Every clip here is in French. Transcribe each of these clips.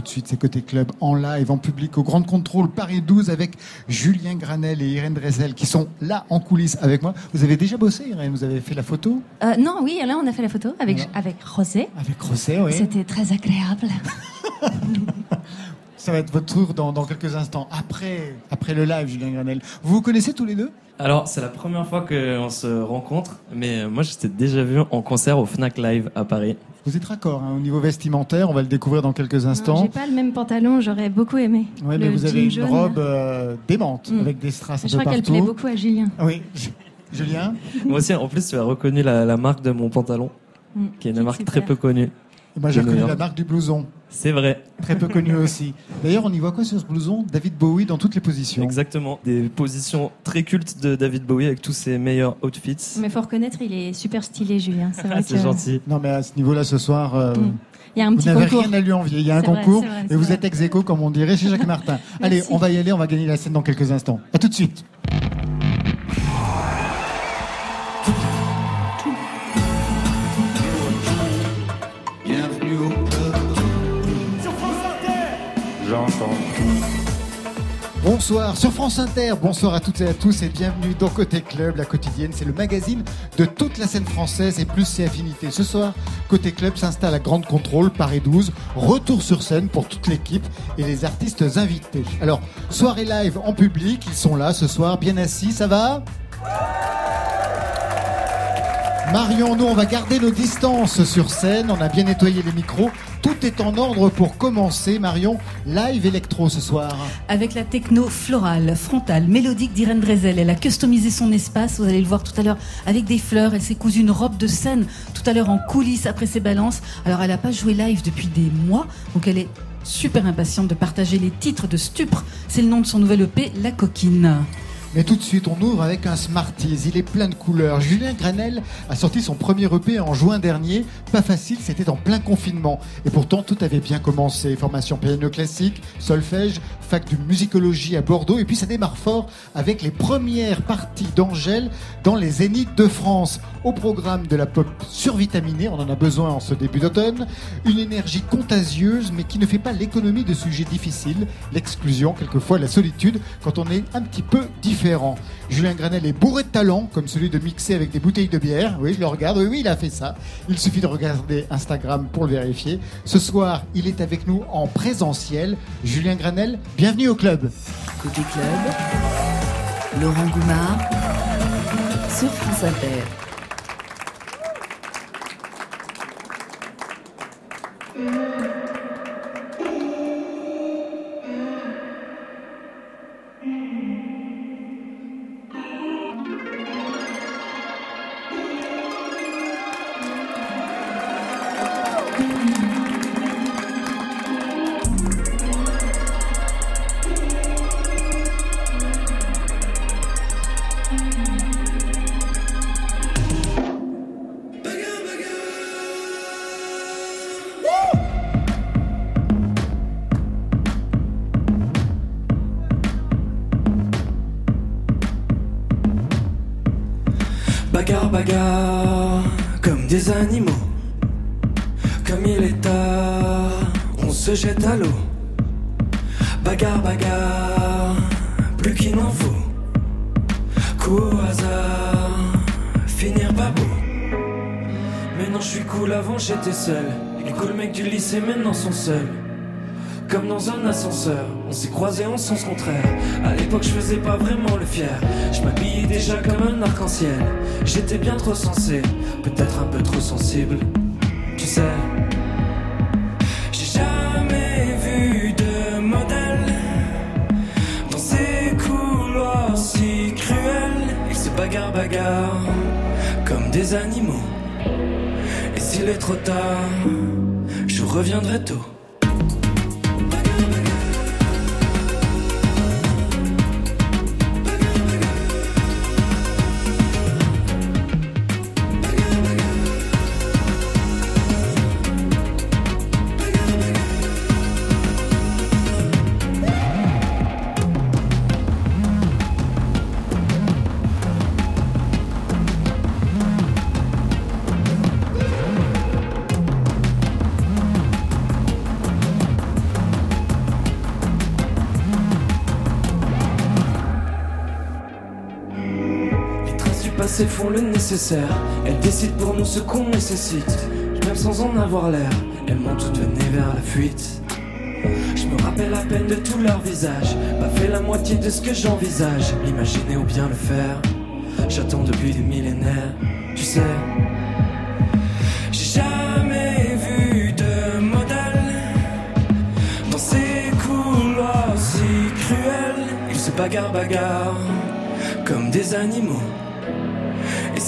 tout de suite, c'est Côté Club en live, en public, au Grand Contrôle Paris 12 avec Julien Granel et Irène Drezel qui sont là en coulisses avec moi. Vous avez déjà bossé, Irène? Vous avez fait la photo? Euh, non, oui, là on a fait la photo avec, avec José. Avec Rosset, oui. C'était très agréable. Ça va être votre tour dans, dans quelques instants. Après, après le live, Julien Granel. Vous vous connaissez tous les deux? Alors, c'est la première fois qu'on se rencontre, mais moi, je t'ai déjà vu en concert au Fnac Live à Paris. Vous êtes raccord hein, au niveau vestimentaire, on va le découvrir dans quelques instants. J'ai pas le même pantalon, j'aurais beaucoup aimé. Ouais, mais vous avez une jaune. robe euh, démente Mm. avec des strass un Je peu crois qu'elle plaît beaucoup à Julien. Oui, Julien. Moi aussi, en plus, tu as reconnu la, la marque de mon pantalon, Mm. qui est une Qui marque très peu connue. Et moi j'ai reconnu la marque du blouson, C'est vrai, très peu connue aussi. D'ailleurs, on y voit quoi sur ce blouson? David Bowie dans toutes les positions. exactement. Des positions très cultes de David Bowie avec tous ses meilleurs outfits. Mais faut reconnaître, il est super stylé, Julien. C'est vrai Ah, c'est que- gentil. Non, mais à ce niveau-là, ce soir, euh, Mm. Il y a un vous petit n'avez rien à lui envier. Il y a un vrai, concours vrai, et vous vrai. êtes ex aequo, comme on dirait chez Jacques Martin. Allez, on va y aller, on va gagner la scène dans quelques instants. À tout de suite. Bonsoir sur France Inter, bonsoir à toutes et à tous et bienvenue dans Côté Club, la quotidienne, c'est le magazine de toute la scène française et plus ses affinités. Ce soir, Côté Club s'installe à Grande Contrôle, Paris 12, retour sur scène pour toute l'équipe et les artistes invités. Alors, soirée live en public, ils sont là ce soir, bien assis, ça va? Marion, nous, on va garder nos distances sur scène. On a bien nettoyé les micros. Tout est en ordre pour commencer. Marion, live électro ce soir. Avec la techno florale, frontale, mélodique d'Irène Drezel. Elle a customisé son espace, vous allez le voir tout à l'heure, avec des fleurs. Elle s'est cousue une robe de scène tout à l'heure en coulisses après ses balances. Alors elle n'a pas joué live depuis des mois, donc elle est super impatiente de partager les titres de Stupre. C'est le nom de son nouvel EP, La Coquine. Mais tout de suite, on ouvre avec un Smarties. Il est plein de couleurs. Julien Granel a sorti son premier EP en juin dernier. Pas facile, c'était en plein confinement. Et pourtant, tout avait bien commencé. Formation piano classique, solfège, fac de musicologie à Bordeaux. Et puis, ça démarre fort avec les premières parties d'Angèle dans les Zéniths de France. Au programme de la pop survitaminée, on en a besoin en ce début d'automne. Une énergie contagieuse, mais qui ne fait pas l'économie de sujets difficiles. L'exclusion, quelquefois la solitude, quand on est un petit peu différent. Julien Granel est bourré de talent, comme celui de mixer avec des bouteilles de bière. Oui, je le regarde. Oui, oui, il a fait ça. Il suffit de regarder Instagram pour le vérifier. Ce soir, il est avec nous en présentiel. Julien Granel, bienvenue au club. Côté club, Laurent Goumard sur France Inter. Bagarre, bagarre, comme des animaux. Comme il est tard, on se jette à l'eau. Bagarre, bagarre, plus qu'il n'en faut. Coup au hasard, finir pas beau. Maintenant je suis cool, avant j'étais seul. Les cool mecs du lycée maintenant sont seuls. Comme dans un ascenseur, on s'est croisés en sens contraire. À l'époque, je faisais pas vraiment le fier. Je m'habillais déjà comme un arc-en-ciel. J'étais bien trop sensé, peut-être un peu trop sensible. Tu sais, j'ai jamais vu de modèle dans ces couloirs si cruels. Et se bagarre, bagarre, comme des animaux. Et s'il est trop tard, je reviendrai tôt. Nécessaire. Elles décident pour nous ce qu'on nécessite. Même sans en avoir l'air, elles m'ont toutes mené vers la fuite. Je me rappelle à peine de tout leur visage. Pas fait la moitié de ce que j'envisage. Imaginer ou bien le faire. J'attends depuis des millénaires. Tu sais, j'ai jamais vu de modèle dans ces couloirs si cruels. Ils se bagarrent, bagarrent comme des animaux.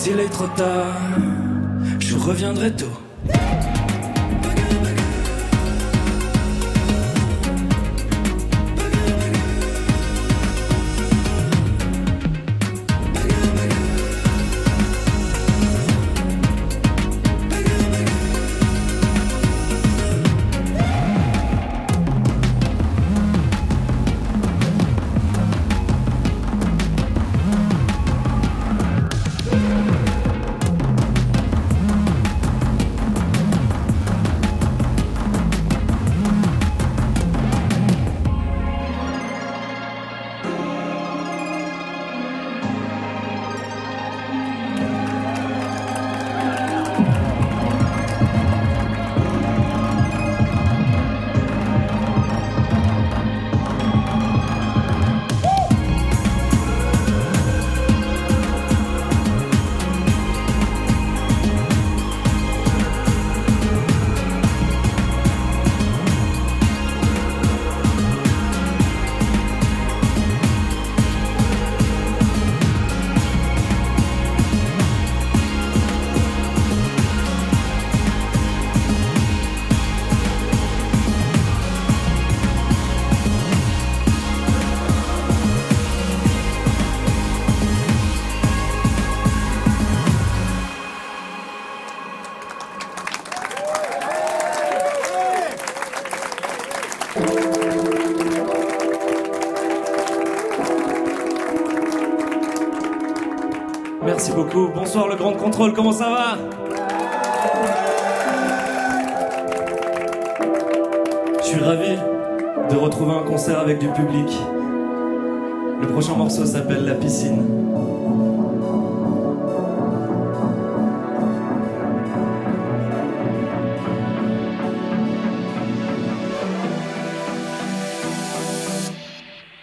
S'il est trop tard, je reviendrai tôt. Bonsoir le Grand Contrôle, comment ça va Je suis ravi de retrouver un concert avec du public. Le prochain morceau s'appelle La piscine.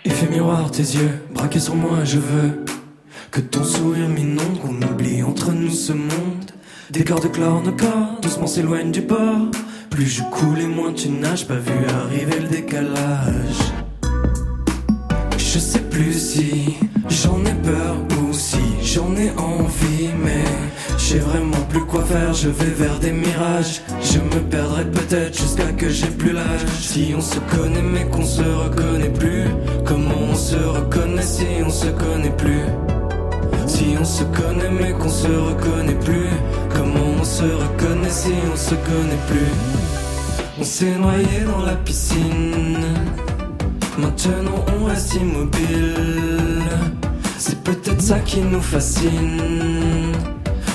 Effet miroir, tes yeux braqués sur moi, je veux Des corps de chlore, nos corps doucement s'éloignent du bord. Plus je coule et moins tu nages, pas vu arriver le décalage. Je sais plus si j'en ai peur ou si j'en ai envie, mais j'ai vraiment plus quoi faire. Je vais vers des mirages. Je me perdrai peut-être jusqu'à que j'ai plus l'âge. Si on se connaît mais qu'on se reconnaît plus, comment on se reconnaît si on se connaît plus? Si on se connaît mais qu'on se reconnaît se connaît plus. On s'est noyé dans la piscine. Maintenant on reste immobile. C'est peut-être ça qui nous fascine.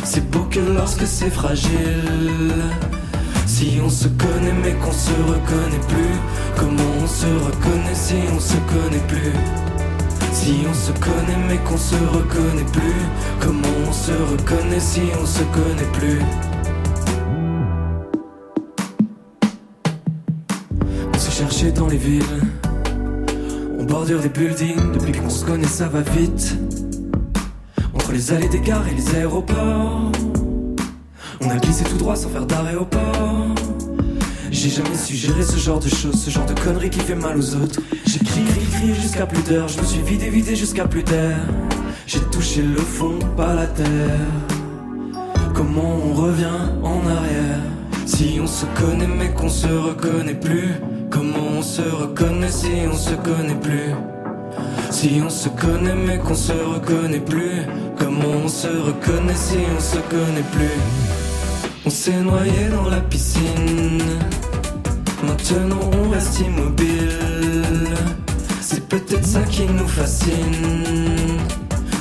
C'est beau que lorsque c'est fragile. Si on se connaît mais qu'on se reconnaît plus. Comment on se reconnaît si on se connaît plus? Si on se connaît mais qu'on se reconnaît plus. Comment on se reconnaît si on se connaît plus? Dans les villes On bordure des buildings Depuis qu'on se connaît ça va vite Entre les allées des gares et les aéroports On a glissé tout droit sans faire d'arrêt au port j'ai jamais su gérer ce genre de choses, ce genre de conneries qui fait mal aux autres. J'ai crié, crié, crié jusqu'à plus d'heures, je me suis vidé, vidé jusqu'à plus d'air. J'ai touché le fond, pas la terre. Comment on revient en arrière? Si on se connaît mais qu'on se reconnaît plus Comment se reconnaît si on se connaît plus. Si on se connaît mais qu'on se reconnaît plus. Comment on se reconnaît si on se connaît plus? On s'est noyé dans la piscine. Maintenant on reste immobile. C'est peut-être ça qui nous fascine.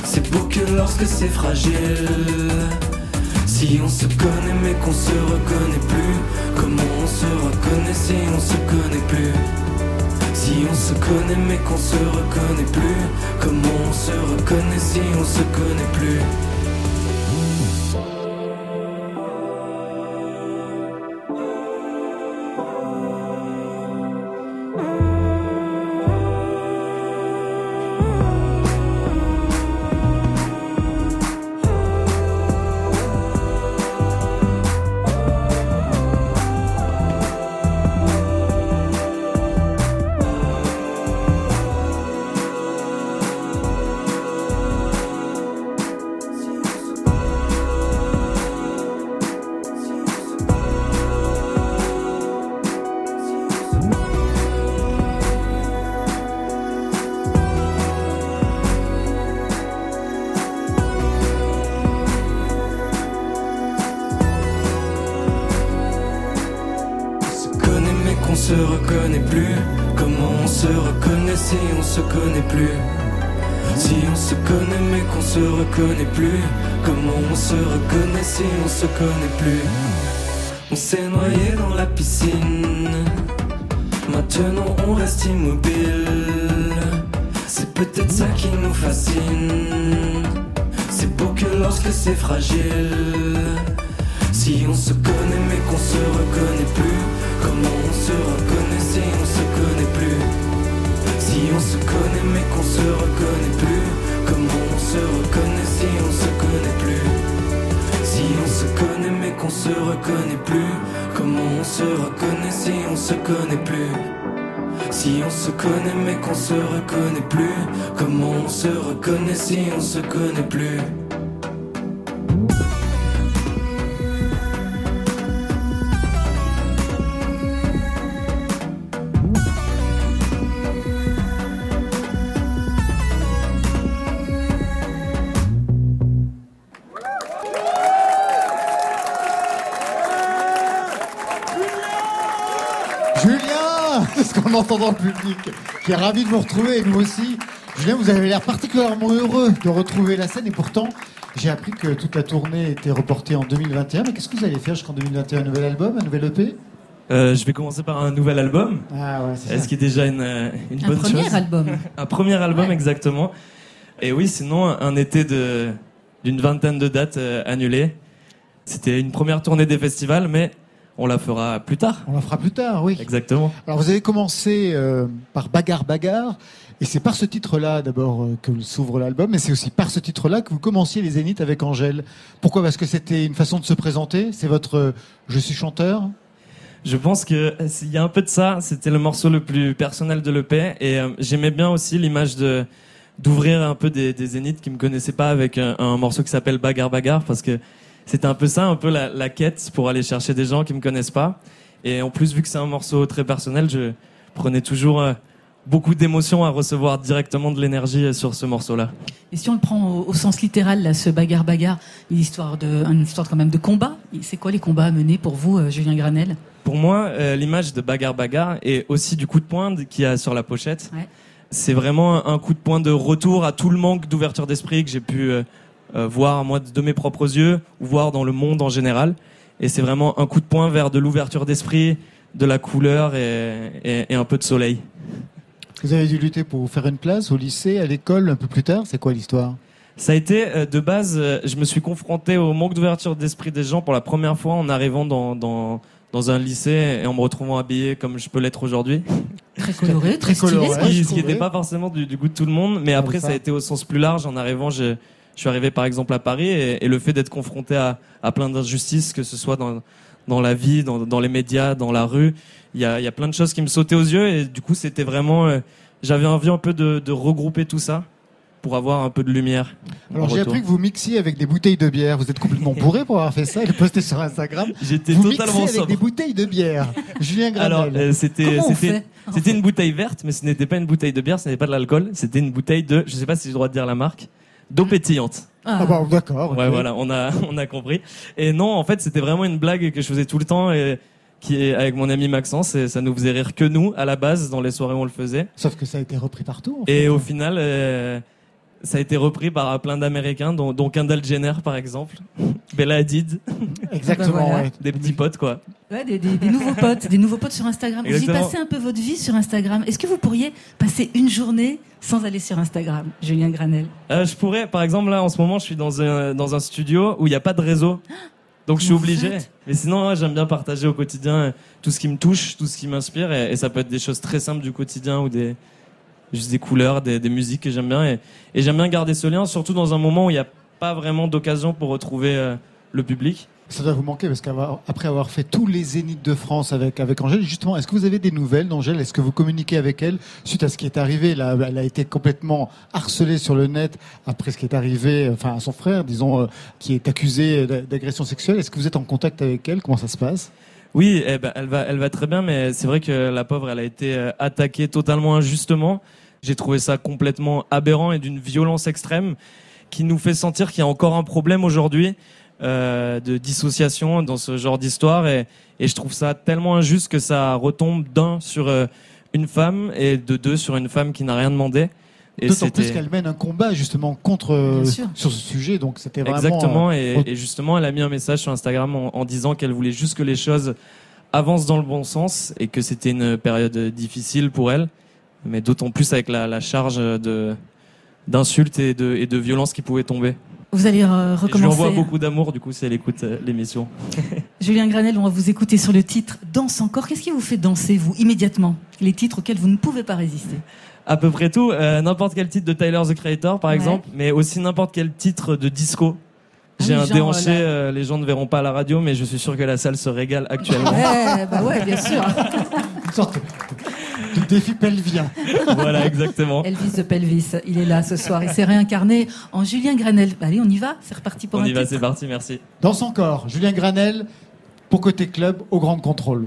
C'est beau que lorsque c'est fragile Si on se connaît mais qu'on se reconnaît plus. Comment on se reconnaît si on se connaît plus? Si on se connaît mais qu'on se reconnaît plus. Comment on se reconnaît si on se connaît plus? Se connaît plus. Si on se connaît mais qu'on se reconnaît plus. Comment on se reconnaît si on se connaît plus? On s'est noyé dans la piscine. Maintenant on reste immobile. C'est peut-être ça qui nous fascine. C'est beau que lorsque c'est fragile Si on se connaît mais qu'on se reconnaît plus. Comment on se reconnaît si on se connaît plus? Si on se connaît mais qu'on se reconnaît plus. Comment on se reconnaît si on se connaît plus? Si on se connaît mais qu'on se reconnaît plus. Comment on se reconnaît si on se connaît plus? Si on se connaît mais qu'on se reconnaît plus. Comment on se reconnaît si on se connaît plus? Entend dans le public, qui est ravi de vous retrouver, et nous aussi. Julien, vous avez l'air particulièrement heureux de retrouver la scène, et pourtant, j'ai appris que toute la tournée était reportée en 2021. Mais qu'est-ce que vous allez faire jusqu'en 2021 Un? Nouvel album, un nouvel EP Euh, je vais commencer par un nouvel album, Ah ouais, c'est ce ça. qui est déjà une, euh, une Un bonne premier chose? album. Un premier album, exactement. Et oui, sinon, un été de d'une vingtaine de dates euh, annulées. C'était une première tournée des festivals, mais on la fera plus tard. On la fera plus tard, oui. Exactement. Alors vous avez commencé euh, par Bagarre Bagarre, et c'est par ce titre-là d'abord euh, que s'ouvre l'album, mais c'est aussi par ce titre-là que vous commenciez les Zéniths avec Angèle. Pourquoi? Parce que c'était une façon de se présenter? C'est votre euh, Je suis chanteur? Je pense que euh, il y a un peu de ça. C'était le morceau le plus personnel de l'EP et euh, j'aimais bien aussi l'image de d'ouvrir un peu des, des zéniths qui me connaissaient pas avec un, un morceau qui s'appelle Bagarre Bagarre parce que c'était un peu ça, un peu la, la quête pour aller chercher des gens qui me connaissent pas. Et en plus, vu que c'est un morceau très personnel, je prenais toujours euh, beaucoup d'émotions à recevoir directement de l'énergie euh, sur ce morceau-là. Et si on le prend au, au sens littéral, là, ce bagarre-bagarre, une histoire de, une histoire quand même de combat. C'est quoi les combats à mener pour vous, euh, Julien Granel? Pour moi, euh, l'image de Bagarre Bagarre et aussi du coup de poing qu'il y a sur la pochette, Ouais. c'est vraiment un coup de poing de retour à tout le manque d'ouverture d'esprit que j'ai pu euh, voir moi de mes propres yeux ou voir dans le monde en général. Et c'est vraiment un coup de poing vers de l'ouverture d'esprit, de la couleur et, et- et un peu de soleil. Vous avez dû lutter pour faire une place au lycée, à l'école, un peu plus tard. C'est quoi l'histoire? Ça a été euh, de base, euh, je me suis confronté au manque d'ouverture d'esprit des gens pour la première fois en arrivant dans, dans, dans un lycée et en me retrouvant habillé comme je peux l'être aujourd'hui. Très coloré, très, Très stylé. coloré. Ce qui- ce n'était pas forcément du, du goût de tout le monde, mais après ça. ça a été au sens plus large. En arrivant, je, je suis arrivé par exemple à Paris et, et le fait d'être confronté à, à plein d'injustices, que ce soit dans, dans la vie, dans, dans les médias, dans la rue, il y a, il y a plein de choses qui me sautaient aux yeux et du coup c'était vraiment, euh, j'avais envie un peu de, de regrouper tout ça pour avoir un peu de lumière. Alors j'ai appris que vous mixiez avec des bouteilles de bière. Vous êtes complètement bourré pour avoir fait ça et le poster sur Instagram. J'étais Vous totalement mixez avec sobre. des bouteilles de bière. Julien Granel. Alors euh, c'était c'était c'était une bouteille verte, mais ce n'était pas une bouteille de bière, ce n'était pas de l'alcool, c'était une bouteille de, je sais pas si j'ai le droit de dire la marque, d'eau pétillante. Ah, Ah bah d'accord. Ouais, voilà, on a, on a compris. Et non, en fait, c'était vraiment une blague que je faisais tout le temps et qui est avec mon ami Maxence et ça nous faisait rire que nous à la base dans les soirées où on le faisait. Sauf que ça a été repris partout. en fait. Et au final, euh, ça a été repris par plein d'Américains, dont, dont Kendall Jenner par exemple, Bella Hadid, Exactement. Voilà. ouais. des petits potes quoi. Ouais, des, des- des nouveaux potes, des nouveaux potes sur Instagram. Vous y Exactement. passez un peu votre vie sur Instagram. Est-ce que vous pourriez passer une journée sans aller sur Instagram, Julien Granel Euh, je pourrais, par exemple là en ce moment, je suis dans un dans un studio où il n'y a pas de réseau. Donc je suis vous obligé. Mais sinon, ouais, j'aime bien partager au quotidien tout ce qui me touche, tout ce qui m'inspire, et, et ça peut être des choses très simples du quotidien ou des juste des couleurs, des, des musiques que j'aime bien, et, et j'aime bien garder ce lien, surtout dans un moment où il n'y a pas vraiment d'occasion pour retrouver euh, le public. Ça doit vous manquer parce qu'après avoir fait tous les zéniths de France avec, avec Angèle, justement, est-ce que vous avez des nouvelles d'Angèle? Est-ce que vous communiquez avec elle suite à ce qui est arrivé? Là, Elle a été complètement harcelée sur le net après ce qui est arrivé, enfin à son frère, disons, euh, qui est accusé d'a- d'agression sexuelle. Est-ce que vous êtes en contact avec elle? Comment ça se passe? Oui, eh ben, elle va, elle va très bien, mais c'est vrai que la pauvre, elle a été euh, attaquée totalement injustement. J'ai trouvé ça complètement aberrant et d'une violence extrême qui nous fait sentir qu'il y a encore un problème aujourd'hui euh, de dissociation dans ce genre d'histoire et, et je trouve ça tellement injuste que ça retombe d'un sur euh, une femme et de deux sur une femme qui n'a rien demandé. Et D'autant plus qu'elle mène un combat justement contre euh, sur ce sujet, donc c'était vraiment. Exactement, euh, et, et justement, elle a mis un message sur Instagram en, en disant qu'elle voulait juste que les choses avancent dans le bon sens et que c'était une période difficile pour elle, mais d'autant plus avec la, la charge de d'insultes et de, et de violences qui pouvaient tomber. Vous allez euh, Et je lui recommencer. envoie beaucoup d'amour, du coup, si elle écoute euh, l'émission. Julien Granel, on va vous écouter sur le titre Danse encore. Qu'est-ce qui vous fait danser, vous, immédiatement? Les titres auxquels vous ne pouvez pas résister. À peu près tout, euh, n'importe quel titre de Tyler the Creator, par Ouais. exemple, mais aussi n'importe quel titre de disco. Ah J'ai un genre, déhanché, là. euh, les gens ne verront pas à la radio, mais je suis sûr que la salle se régale actuellement. Ouais, bah ouais, bien sûr. une sorte de défi pelvien. voilà, exactement. Elvis de Pelvis, il est là ce soir. Il s'est réincarné en Julien Granel. Allez, on y va C'est reparti pour On un y va, c'est parti, merci. Dans son corps, Julien Granel pour côté club au grand contrôle.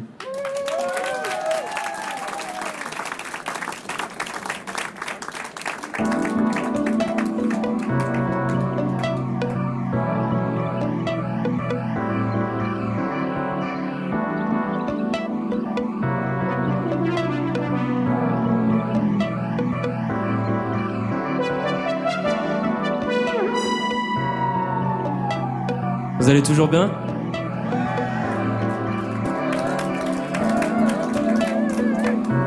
Vous allez toujours bien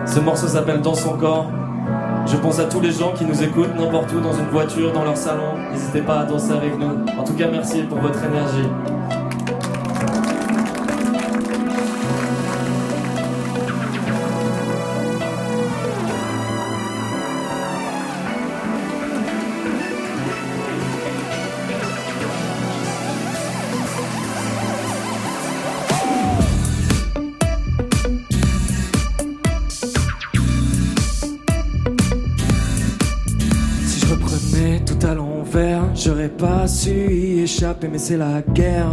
Ce morceau s'appelle Dans son corps. Je pense à tous les gens qui nous écoutent n'importe où, dans une voiture, dans leur salon. N'hésitez pas à danser avec nous. En tout cas, merci pour votre énergie. Mais c'est la guerre.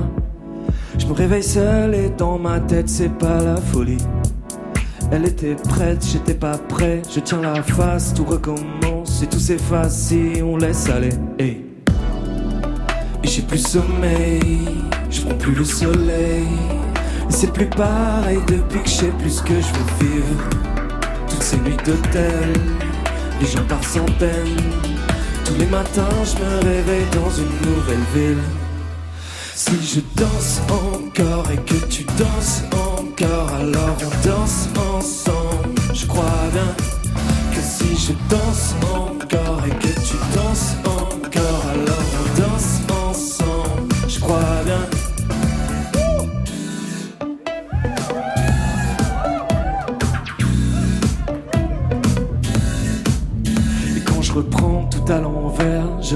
Je me réveille seul et dans ma tête, c'est pas la folie. Elle était prête, j'étais pas prêt. Je tiens la face, tout recommence et tout s'efface si on laisse aller. Et j'ai plus sommeil, je prends plus le soleil. C'est plus pareil depuis que je sais plus ce que je veux vivre. Toutes ces nuits d'hôtel, les gens par centaines. Tous les matins, je me réveille dans une nouvelle ville. Si je danse encore et que tu danses encore, alors on danse ensemble. Je crois bien que si je danse encore et que tu danses encore,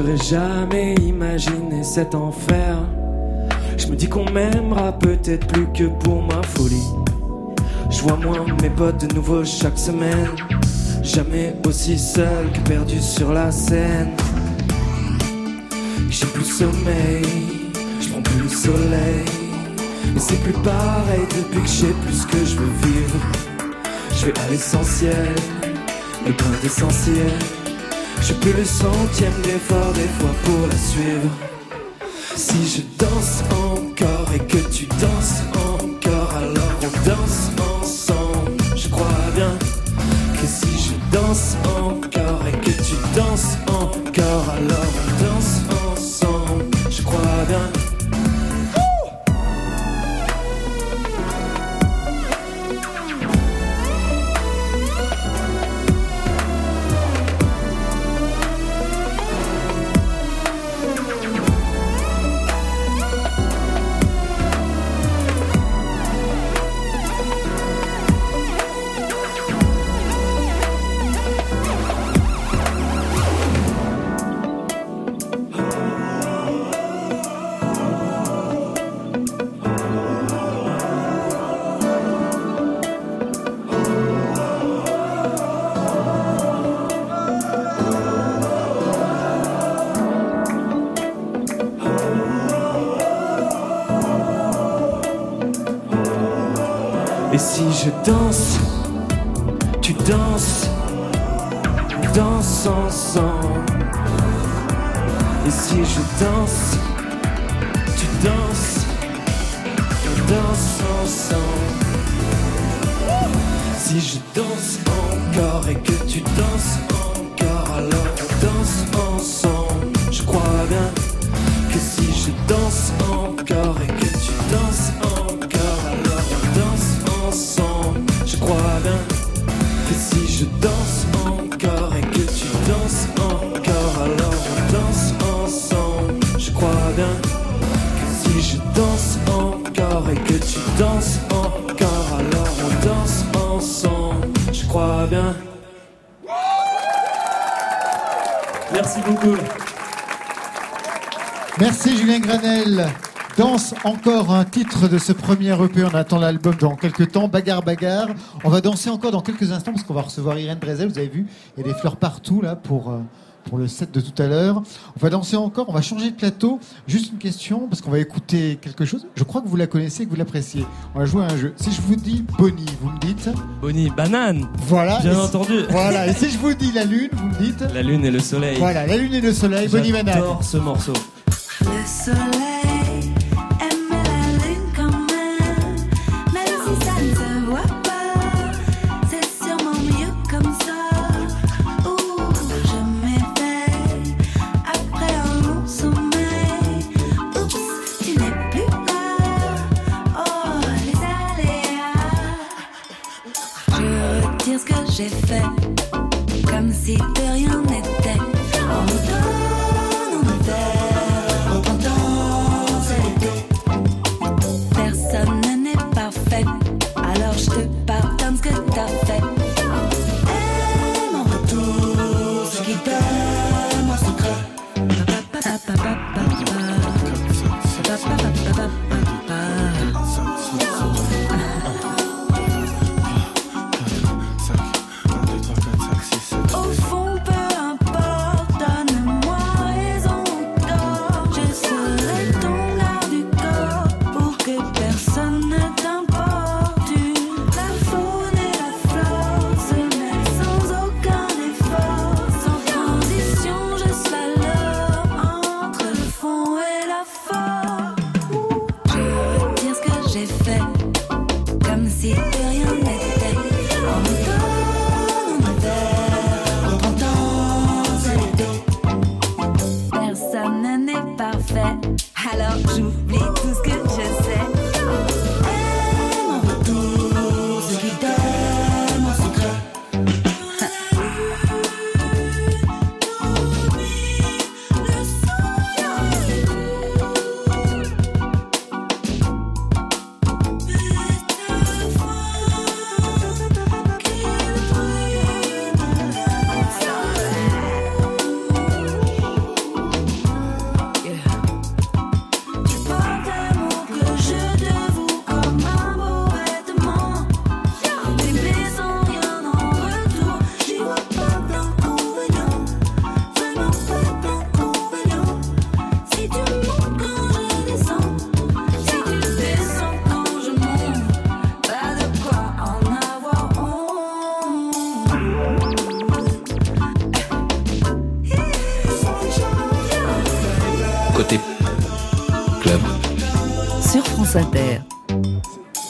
j'aurais jamais imaginé cet enfer. Je me dis qu'on m'aimera peut-être plus que pour ma folie. Je vois moins mes potes de nouveau chaque semaine. Jamais aussi seul que perdu sur la scène. J'ai plus sommeil, je prends plus le soleil. Et c'est plus pareil depuis que je sais plus ce que je veux vivre. Je vais à l'essentiel, le plein d'essentiel. Je plus le centième d'effort des fois pour la suivre. Si je danse encore et que tu danses et que tu danses encore, alors on danse ensemble. Je crois bien que si je danse encore et que tu danses encore, alors on danse ensemble. Je crois bien que si je danse encore et que tu danses encore, alors on danse ensemble. Je crois bien que si je danse encore et que tu danses encore, alors on danse ensemble. Je crois bien. Merci Julien Granel. Danse encore un titre de ce premier EP. On attend l'album dans quelques temps. Bagarre, bagarre. On va danser encore dans quelques instants parce qu'on va recevoir Irène Drezel. Vous avez vu, il y a des fleurs partout là pour, euh, pour le set de tout à l'heure. On va danser encore. On va changer de plateau. Juste une question parce qu'on va écouter quelque chose. Je crois que vous la connaissez et que vous l'appréciez. On va jouer à un jeu. Si je vous dis Bonnie, vous me dites Bonnie, banane. Voilà. Bien Et si- entendu. Voilà. Et si je vous dis la lune, vous me dites La lune et le soleil. Voilà, la lune et le soleil. Bonnie Banane. J'adore ce morceau. Le soleil j'ai fait, comme si France Inter.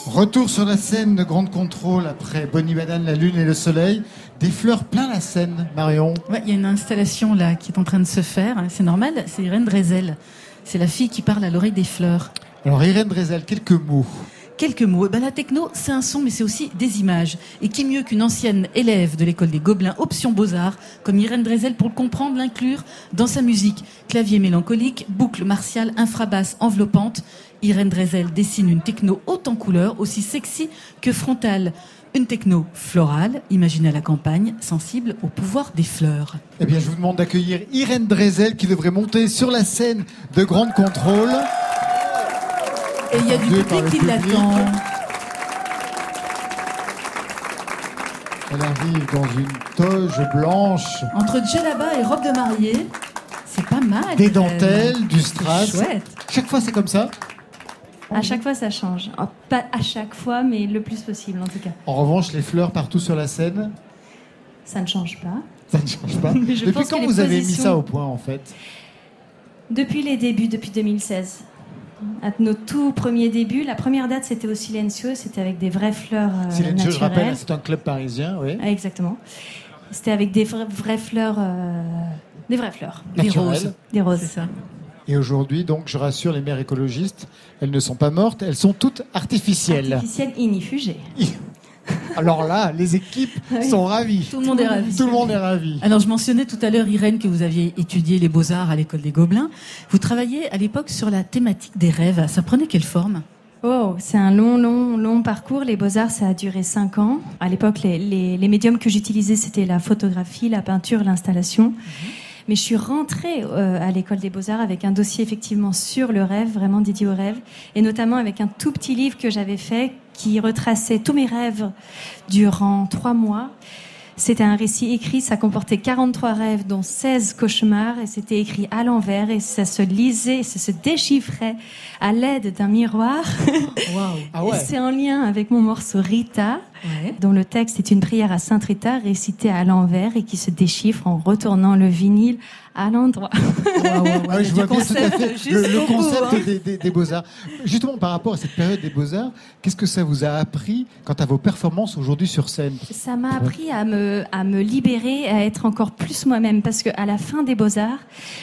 Retour sur la scène de Grande Contrôle après Bonnie Banane, la lune et le soleil. Des fleurs plein la scène, Marion. Ouais, il y a une installation là qui est en train de se faire. C'est normal, c'est Irène Drezel. C'est la fille qui parle à l'oreille des fleurs. Alors Irène Drezel, quelques mots. Quelques mots. Eh ben, la techno, c'est un son, mais c'est aussi des images. Et qui mieux qu'une ancienne élève de l'école des Gobelins, option Beaux-Arts, comme Irène Drezel, pour le comprendre, l'inclure dans sa musique. Clavier mélancolique, boucle martiale, infrabasse enveloppante. Irène Drezel dessine une techno haute en couleurs, aussi sexy que frontale. Une techno florale, imaginée à la campagne, sensible au pouvoir des fleurs. Eh bien, je vous demande d'accueillir Irène Drezel qui devrait monter sur la scène de Grande Contrôle. Et il y a du public qui l'attend. Elle arrive dans une toge blanche, Entre djellaba et robe de mariée, c'est pas mal. des dentelles, du strass. Chouette. Chaque fois, c'est comme ça. À chaque fois, ça change. Oh, Pas à chaque fois, mais le plus possible en tout cas. En revanche, les fleurs partout sur la scène, Ça ne change pas. ça ne change pas. Mais je Depuis pense quand que vous avez mis ça au point, en fait? Depuis les débuts, depuis 2016. À nos tout premiers débuts, la première date c'était au Silencio, c'était avec des vraies fleurs euh, Silencio, je rappelle, c'est un club parisien, oui. Ah, Exactement. C'était avec des vra- vraies fleurs, euh, des vraies fleurs, Des roses. des roses. C'est ça. Et aujourd'hui, donc, je rassure les mères écologistes, elles ne sont pas mortes, elles sont toutes artificielles. Artificielles inifugées. Alors là, les équipes Oui. sont ravies. Tout le monde est ravi. Tout le monde est ravi. Alors, je mentionnais tout à l'heure, Irène, que vous aviez étudié les beaux-arts à l'école des Gobelins. Vous travailliez à l'époque sur la thématique des rêves. Ça prenait quelle forme? Oh, c'est un long, long, long parcours. Les beaux-arts, ça a duré cinq ans. À l'époque, les, les, les médiums que j'utilisais, c'était la photographie, la peinture, l'installation. Mais je suis rentrée euh, à l'école des beaux-arts avec un dossier effectivement sur le rêve, vraiment dédié au rêve, et notamment avec un tout petit livre que j'avais fait qui retraçait tous mes rêves durant trois mois. C'était un récit écrit, ça comportait 43 rêves, dont 16 cauchemars, et c'était écrit à l'envers, et ça se lisait, ça se déchiffrait à l'aide d'un miroir. Waouh Ah ouais. C'est en lien avec mon morceau Rita, Ouais. dont le texte est une prière à Sainte Rita récitée à l'envers et qui se déchiffre en retournant le vinyle à l'endroit. Ah je vois bien tout à fait jusqu'au le, le bout, concept hein. des, des- des beaux-arts. Justement, par rapport à cette période des beaux-arts, qu'est-ce que ça vous a appris quant à vos performances aujourd'hui sur scène? Ça m'a appris à me, à me libérer, à être encore plus moi-même. Parce qu'à la fin des Beaux-Arts,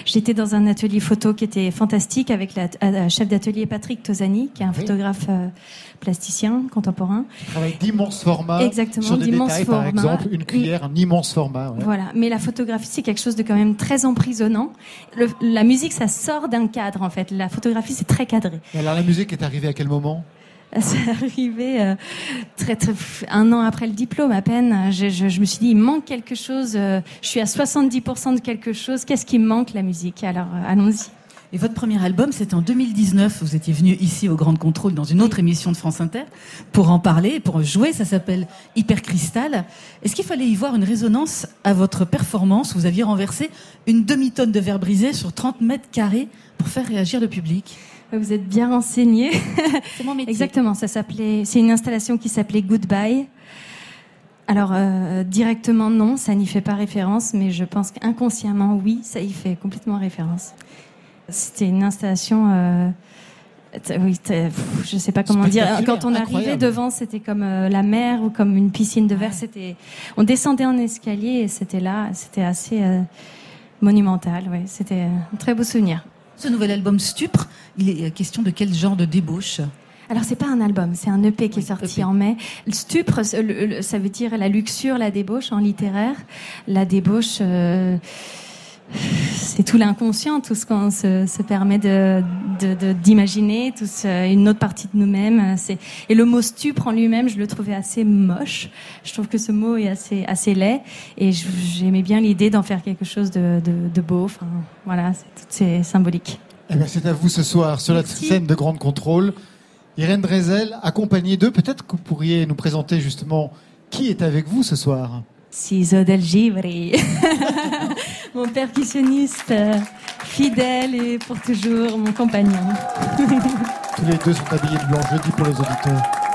j'étais dans un atelier photo qui était fantastique avec la, euh, chef d'atelier Patrick Tosani, qui est un Oui. photographe euh, plasticien contemporain. Travaille d'immenses formats. Exactement, sur des d'immenses détails, par formats. exemple, une cuillère, un immense format. ouais. Voilà. Mais la photographie, c'est quelque chose de quand même très emprisonnant. Le- la musique, ça sort d'un cadre, en fait. La photographie, c'est très cadré. Et alors, la musique est arrivée à quel moment? C'est arrivé euh, très, très, un an après le diplôme à peine. Je, je- je me suis dit, il manque quelque chose. euh, je suis à 70% de quelque chose. Qu'est-ce qui me manque La musique? Alors, euh, allons-y. Et votre premier album, c'était en 2019. Vous étiez venu ici au Grand Contrôle dans une autre émission de France Inter pour en parler, pour jouer. Ça s'appelle Hyper Cristal. Est-ce qu'il fallait y voir une résonance à votre performance? Vous aviez renversé une demi-tonne de verre brisé sur 30 mètres carrés pour faire réagir le public. Vous êtes bien renseigné. C'est mon métier. Exactement. Ça s'appelait. C'est une installation qui s'appelait Goodbye. Alors euh, directement non, ça n'y fait pas référence, mais je pense qu'inconsciemment oui, ça y fait complètement référence. C'était une installation. Euh, oui, pff, je sais pas comment dire. Quand on arrivait incroyable. devant, c'était comme euh, la mer ou comme une piscine de verre. C'était. On descendait en escalier et c'était là. C'était assez euh, monumental. Ouais, c'était un très beau souvenir. Ce nouvel album Stupre, il est question de quel genre de débauche? Alors c'est pas un album, c'est un EP qui Oui, est sorti EP. en mai. Le stupre, ça veut dire la luxure, la débauche en littéraire. La débauche, euh, c'est tout l'inconscient, tout ce qu'on se, se permet de de- de- d'imaginer, tout ce- une autre partie de nous-mêmes. Et le mot stupre en lui-même, je le trouvais assez moche. Je trouve que ce mot est assez assez laid et j'aimais bien l'idée d'en faire quelque chose de, de, de beau. Enfin voilà, c'est symbolique. Eh c'est à vous ce soir sur la Merci. scène de Grande Contrôle. Irène Drezel, accompagnée d'eux. Peut-être que vous pourriez nous présenter justement qui est avec vous ce soir. Ciso del Givri, mon percussionniste fidèle et pour toujours mon compagnon. Tous les deux sont habillés de blanc. Je dis pour les auditeurs.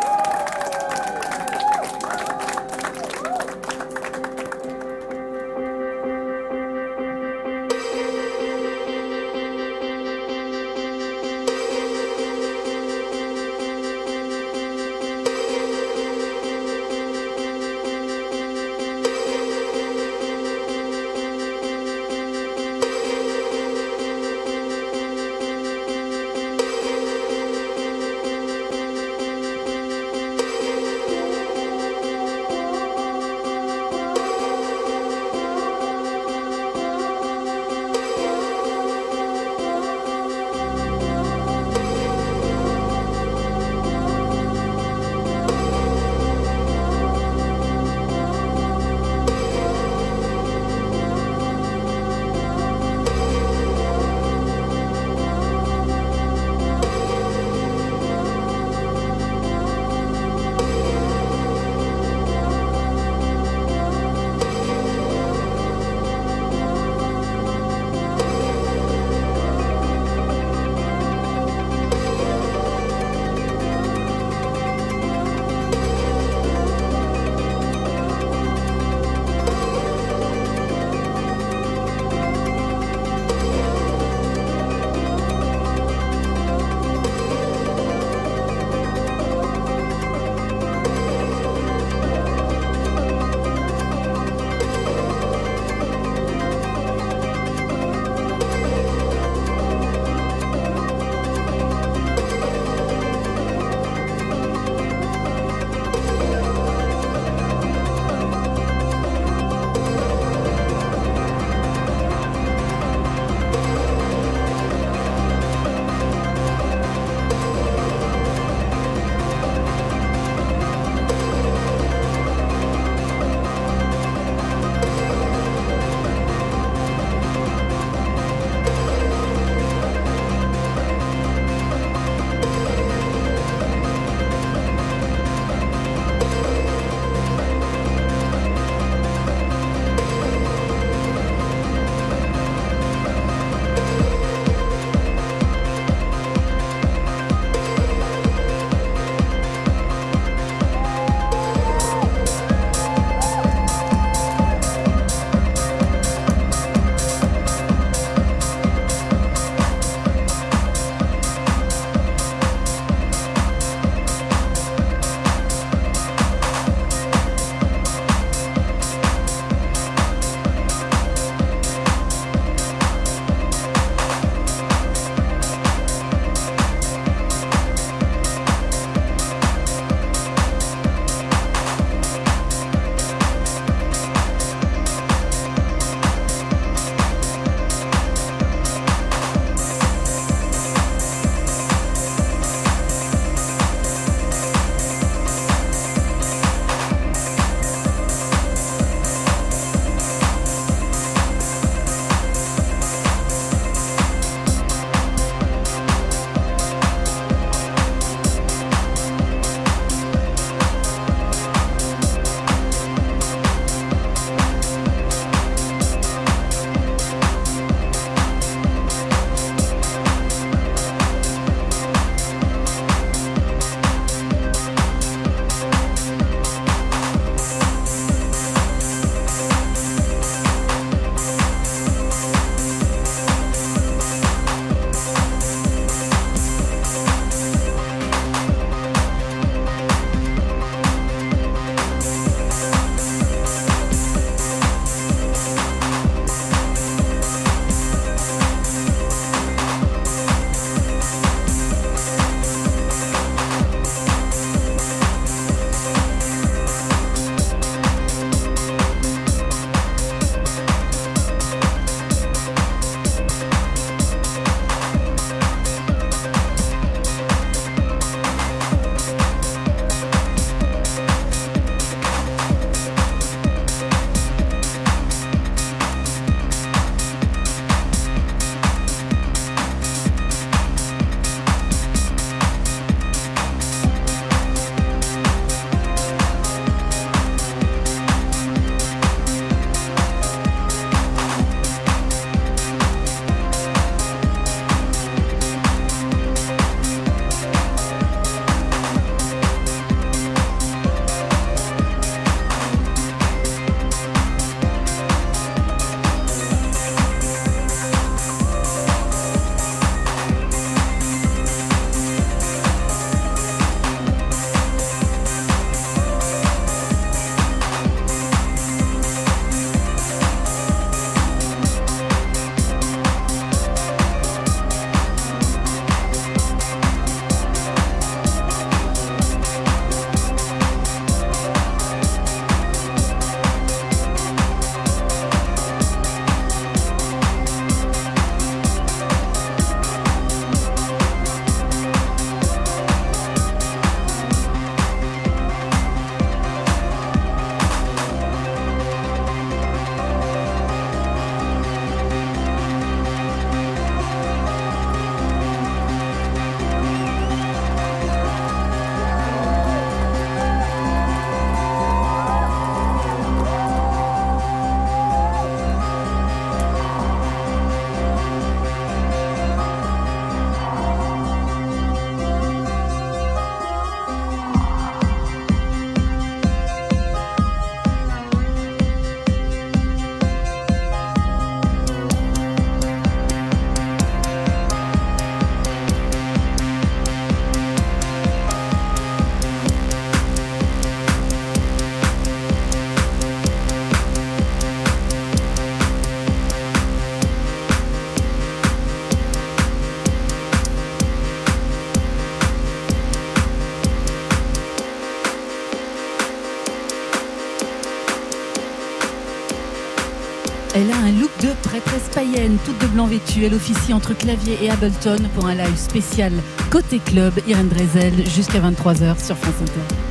Prêtresse païenne, toute de blanc vêtue. Elle officie entre Clavier et Ableton pour un live spécial côté club. Irène Drezel jusqu'à 23h sur France Inter.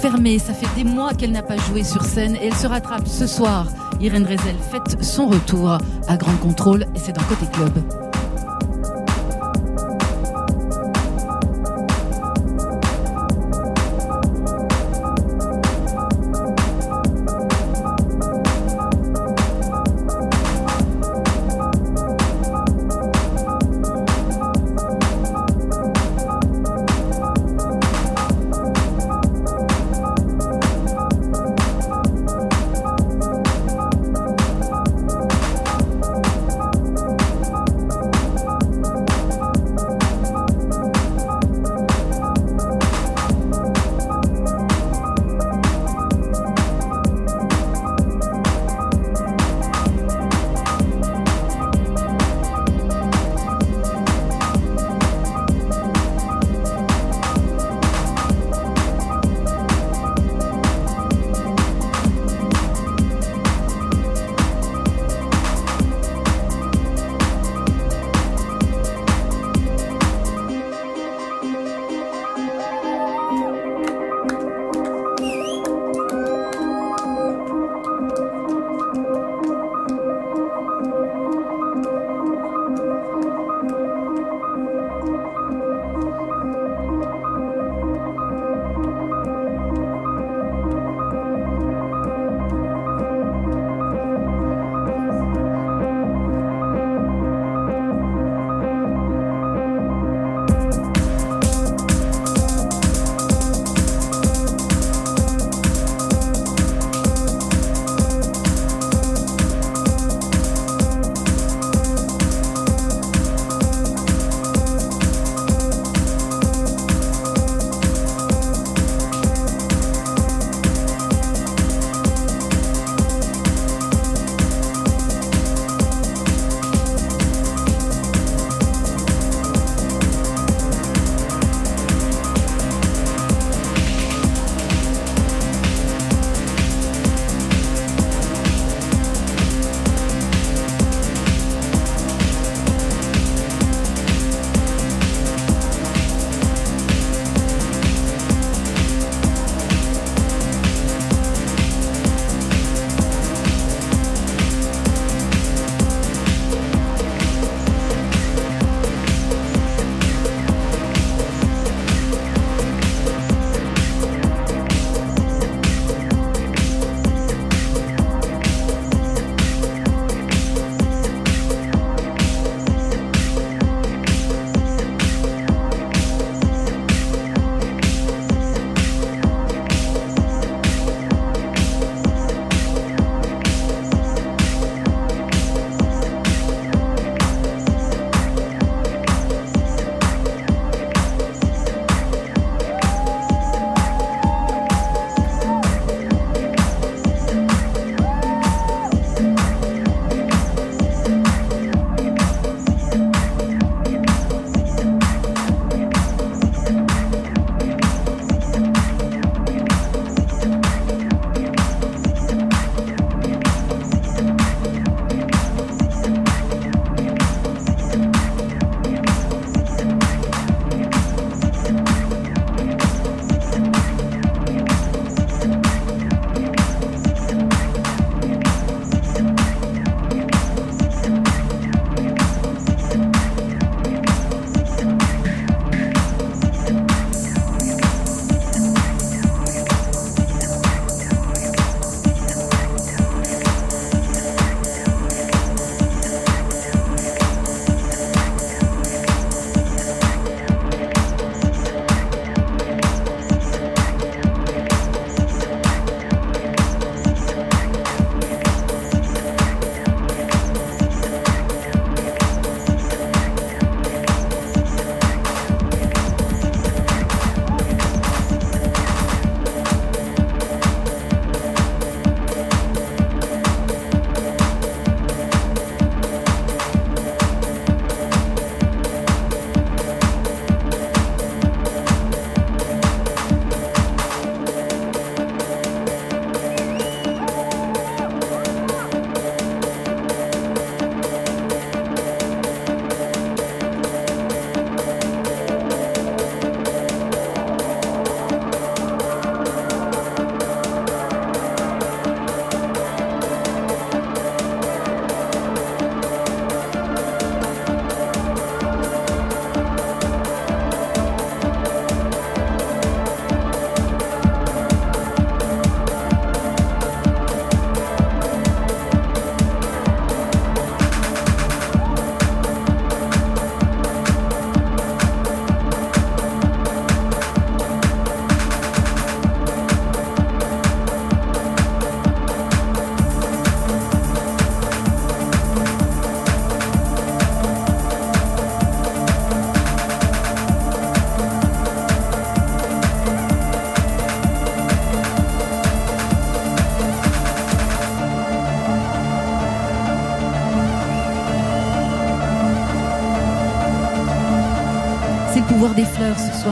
Fermées. Ça fait des mois qu'elle n'a pas joué sur scène et elle se rattrape ce soir. Irène Drezel fête son retour à Grand Contrôle et c'est dans Côté Club.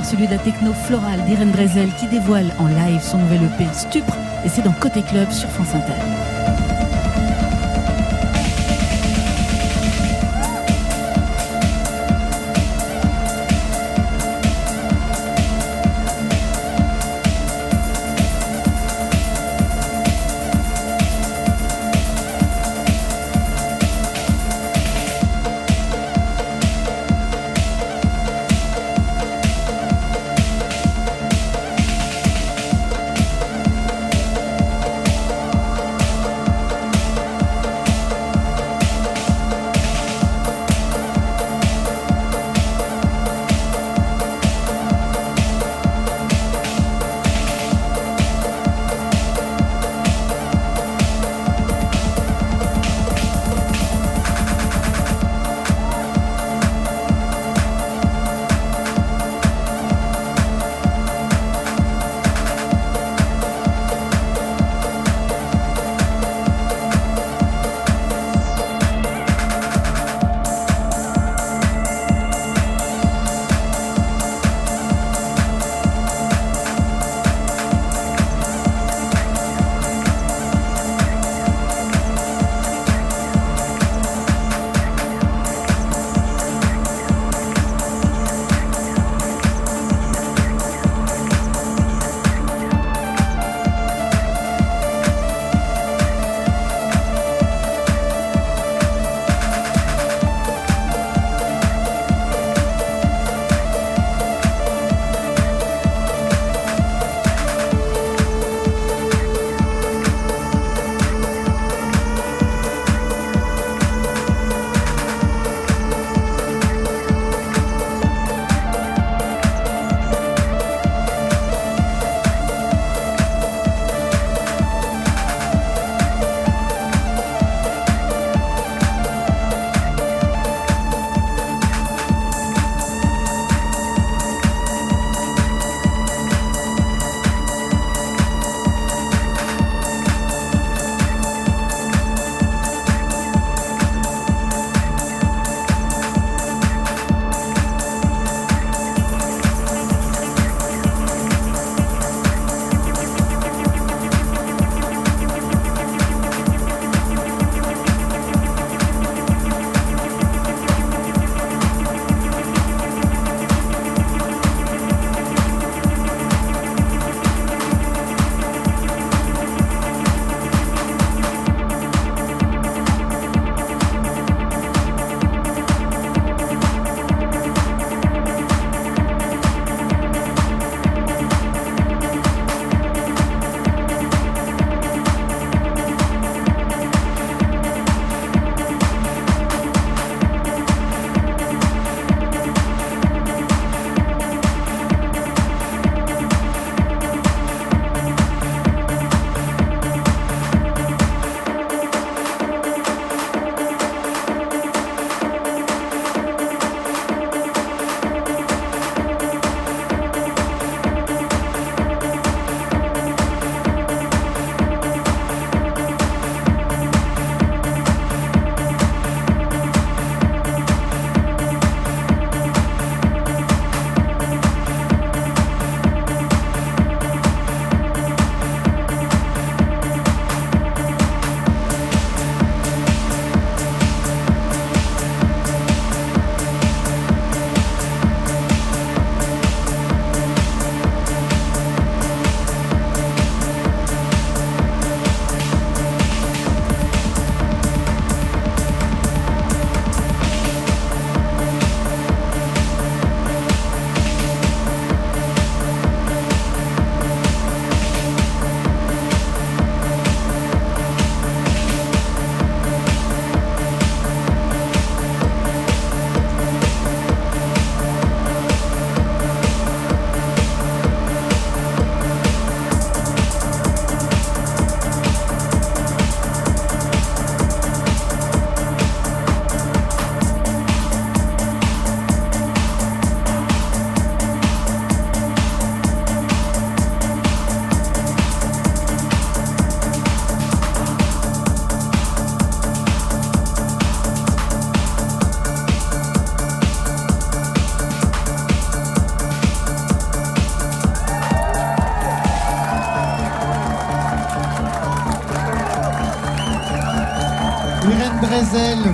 Celui de la techno florale d'Irène Drezel qui dévoile en live son nouvel EP Stupre et c'est dans Côté Club sur France Inter.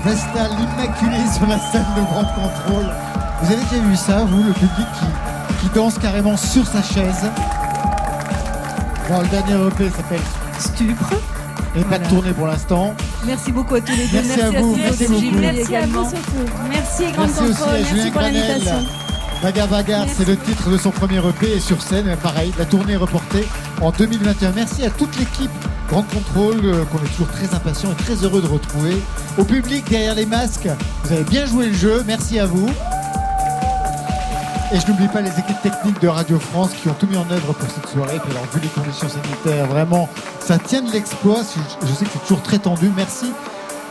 Vesta l'immaculée sur la scène de grand contrôle. Vous avez déjà vu ça, vous, le public qui, qui danse carrément sur sa chaise Bon, le dernier EP s'appelle Stupre. Et pas de tournée pour l'instant. Merci beaucoup à tous les deux. Merci à vous, merci beaucoup. Merci à vous surtout. Merci, Grande Merci aussi à Merci Julien pour Granel. l'invitation. Bagarre Bagarre, c'est le titre de son premier EP et sur scène, pareil, la tournée est reportée en 2021. Merci à toute l'équipe Grand Contrôle euh, qu'on est toujours très impatient et très heureux de retrouver. Au public derrière les masques, vous avez bien joué le jeu, merci à vous. Et je n'oublie pas les équipes techniques de Radio France qui ont tout mis en œuvre pour cette soirée. Puis alors, vu les conditions sanitaires, vraiment, ça tient de l'exploit. Je sais que c'est toujours très tendu. Merci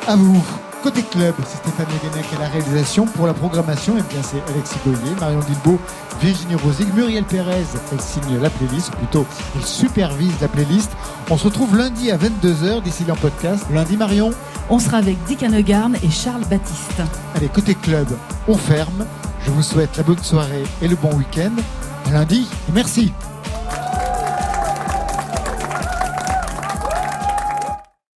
à vous. Côté club, c'est Stéphane Guenec à la réalisation. Pour la programmation, et bien c'est Alexis Boyer, Marion Dilbeau, Virginie Rosig, Muriel Pérez, elle signe la playlist, ou plutôt elle supervise la playlist. On se retrouve lundi à 22h, d'ici en podcast. Lundi Marion, On sera avec Dick Hanegarn et Charles Baptiste. allez côté club, on ferme. Je vous souhaite la bonne soirée et le bon week-end. Lundi, merci.